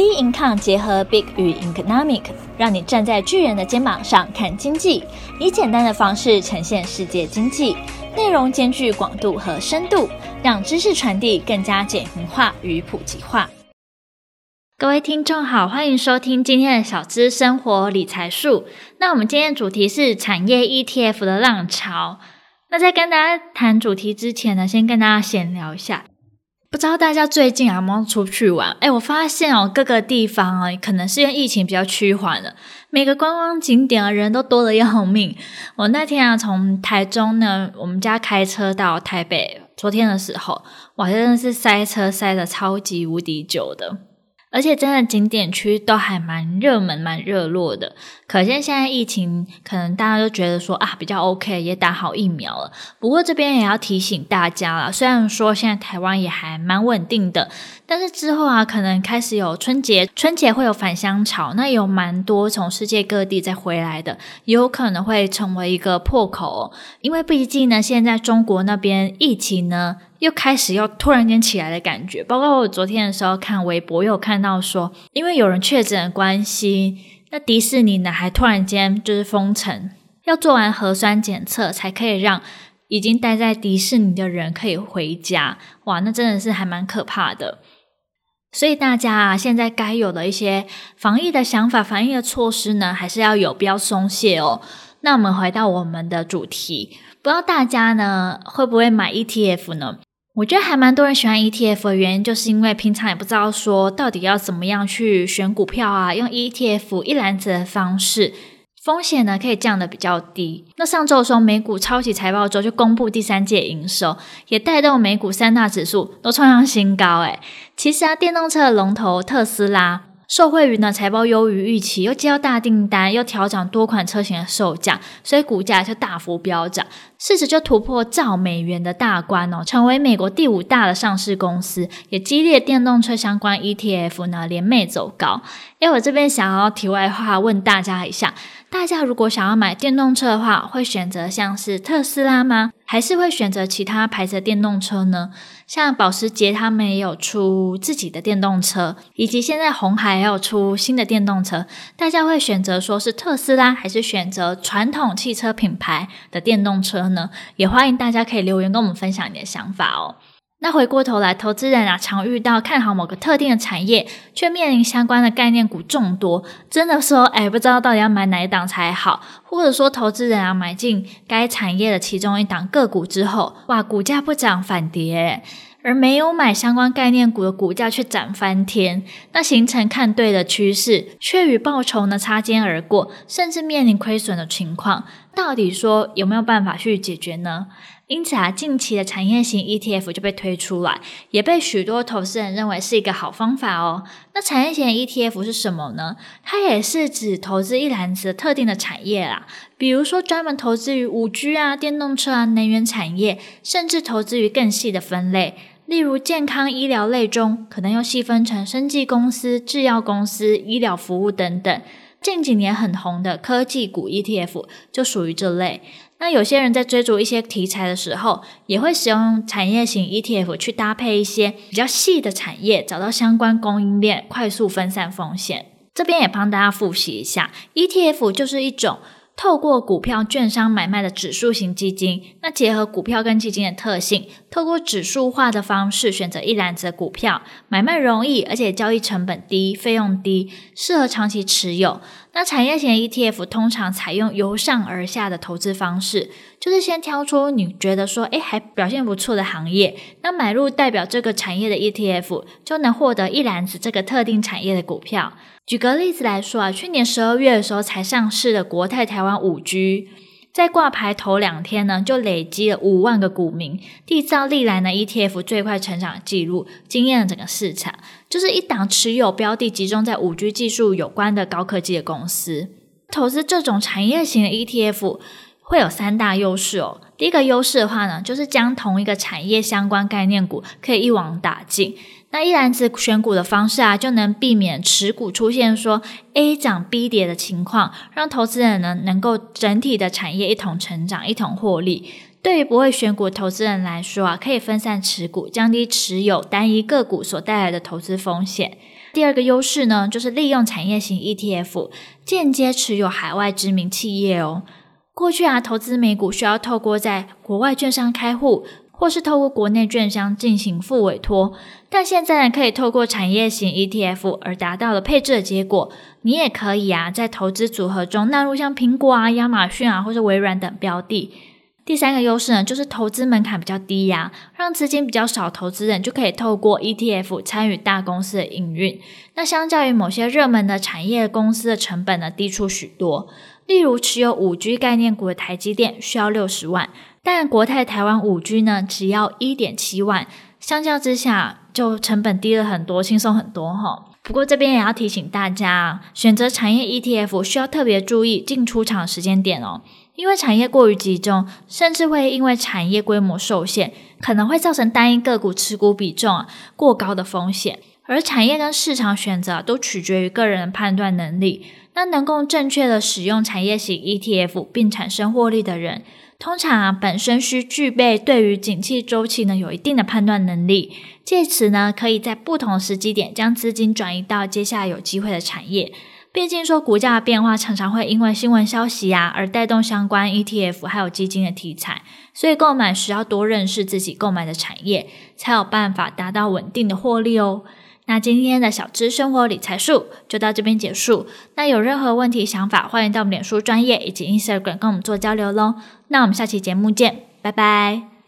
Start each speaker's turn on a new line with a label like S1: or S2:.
S1: B Income 结合 Big 与 Economic，让你站在巨人的肩膀上看经济，以简单的方式呈现世界经济，内容兼具广度和深度，让知识传递更加简明化与普及化。各位听众好，欢迎收听今天的小资生活理财术。那我们今天的主题是产业 ETF 的浪潮。那在跟大家谈主题之前呢，先跟大家闲聊一下。不知道大家最近有没有出去玩？哎，我发现哦，各个地方啊，可能是因为疫情比较趋缓了，每个观光景点啊，人都多的要命。我那天啊，从台中呢，我们家开车到台北，昨天的时候，哇，真的是塞车塞的超级无敌久的。而且真的景点区都还蛮热门、蛮热络的，可见现在疫情可能大家都觉得说啊比较 OK，也打好疫苗了。不过这边也要提醒大家了，虽然说现在台湾也还蛮稳定的，但是之后啊可能开始有春节，春节会有返乡潮，那有蛮多从世界各地再回来的，有可能会成为一个破口。因为毕竟呢，现在中国那边疫情呢。又开始又突然间起来的感觉，包括我昨天的时候看微博，又看到说，因为有人确诊的关系，那迪士尼呢还突然间就是封城，要做完核酸检测才可以让已经待在迪士尼的人可以回家。哇，那真的是还蛮可怕的。所以大家啊，现在该有的一些防疫的想法、防疫的措施呢，还是要有，不要松懈哦。那我们回到我们的主题，不知道大家呢会不会买 ETF 呢？我觉得还蛮多人喜欢 ETF 的原因，就是因为平常也不知道说到底要怎么样去选股票啊，用 ETF 一篮子的方式，风险呢可以降得比较低。那上周的时候，美股超级财报周就公布第三届营收，也带动美股三大指数都创上新高。诶，其实啊，电动车的龙头特斯拉。受惠于呢财报优于预期，又接到大订单，又调整多款车型的售价，所以股价就大幅飙涨，市值就突破兆美元的大关哦，成为美国第五大的上市公司，也激励电动车相关 ETF 呢连袂走高。诶，我这边想要题外话问大家一下。大家如果想要买电动车的话，会选择像是特斯拉吗？还是会选择其他牌子的电动车呢？像保时捷他们也有出自己的电动车，以及现在红海也有出新的电动车。大家会选择说是特斯拉，还是选择传统汽车品牌的电动车呢？也欢迎大家可以留言跟我们分享你的想法哦。那回过头来，投资人啊，常遇到看好某个特定的产业，却面临相关的概念股众多，真的说，哎，不知道到底要买哪一档才好，或者说，投资人啊，买进该产业的其中一档个股之后，哇，股价不涨反跌，而没有买相关概念股的股价却涨翻天，那形成看对的趋势，却与报酬呢擦肩而过，甚至面临亏损的情况，到底说有没有办法去解决呢？因此啊，近期的产业型 ETF 就被推出来，也被许多投资人认为是一个好方法哦。那产业型 ETF 是什么呢？它也是指投资一篮子特定的产业啦，比如说专门投资于 5G 啊、电动车啊、能源产业，甚至投资于更细的分类，例如健康医疗类中，可能又细分成生技公司、制药公司、医疗服务等等。近几年很红的科技股 ETF 就属于这类。那有些人在追逐一些题材的时候，也会使用产业型 ETF 去搭配一些比较细的产业，找到相关供应链，快速分散风险。这边也帮大家复习一下，ETF 就是一种。透过股票券商买卖的指数型基金，那结合股票跟基金的特性，透过指数化的方式选择一篮子的股票，买卖容易，而且交易成本低，费用低，适合长期持有。那产业型 ETF 通常采用由上而下的投资方式，就是先挑出你觉得说，诶，还表现不错的行业，那买入代表这个产业的 ETF，就能获得一篮子这个特定产业的股票。举个例子来说啊，去年十二月的时候才上市的国泰台湾五 G，在挂牌头两天呢，就累积了五万个股民，缔造历来呢 ETF 最快成长记录，惊艳了整个市场。就是一档持有标的集中在五 G 技术有关的高科技的公司，投资这种产业型的 ETF 会有三大优势哦。第一个优势的话呢，就是将同一个产业相关概念股可以一网打尽。那一篮子选股的方式啊，就能避免持股出现说 A 涨 B 跌的情况，让投资人呢能够整体的产业一同成长，一同获利。对于不会选股投资人来说啊，可以分散持股，降低持有单一个股所带来的投资风险。第二个优势呢，就是利用产业型 ETF 间接持有海外知名企业哦。过去啊，投资美股需要透过在国外券商开户，或是透过国内券商进行副委托，但现在呢，可以透过产业型 ETF 而达到了配置的结果。你也可以啊，在投资组合中纳入像苹果啊、亚马逊啊，或是微软等标的。第三个优势呢，就是投资门槛比较低呀，让资金比较少投资人就可以透过 ETF 参与大公司的营运。那相较于某些热门的产业公司的成本呢，低出许多。例如持有五 G 概念股的台积电需要六十万，但国泰台湾五 G 呢，只要一点七万，相较之下就成本低了很多，轻松很多哈。不过这边也要提醒大家，选择产业 ETF 需要特别注意进出场时间点哦，因为产业过于集中，甚至会因为产业规模受限，可能会造成单一个股持股比重啊过高的风险。而产业跟市场选择都取决于个人的判断能力。那能够正确的使用产业型 ETF 并产生获利的人，通常啊本身需具备对于景气周期呢有一定的判断能力，借此呢可以在不同时机点将资金转移到接下来有机会的产业。毕竟说股价的变化常常会因为新闻消息啊而带动相关 ETF 还有基金的题材，所以购买时要多认识自己购买的产业，才有办法达到稳定的获利哦。那今天的小资生活理财术就到这边结束。那有任何问题想法，欢迎到我们脸书专业以及 Instagram 跟我们做交流喽。那我们下期节目见，拜拜。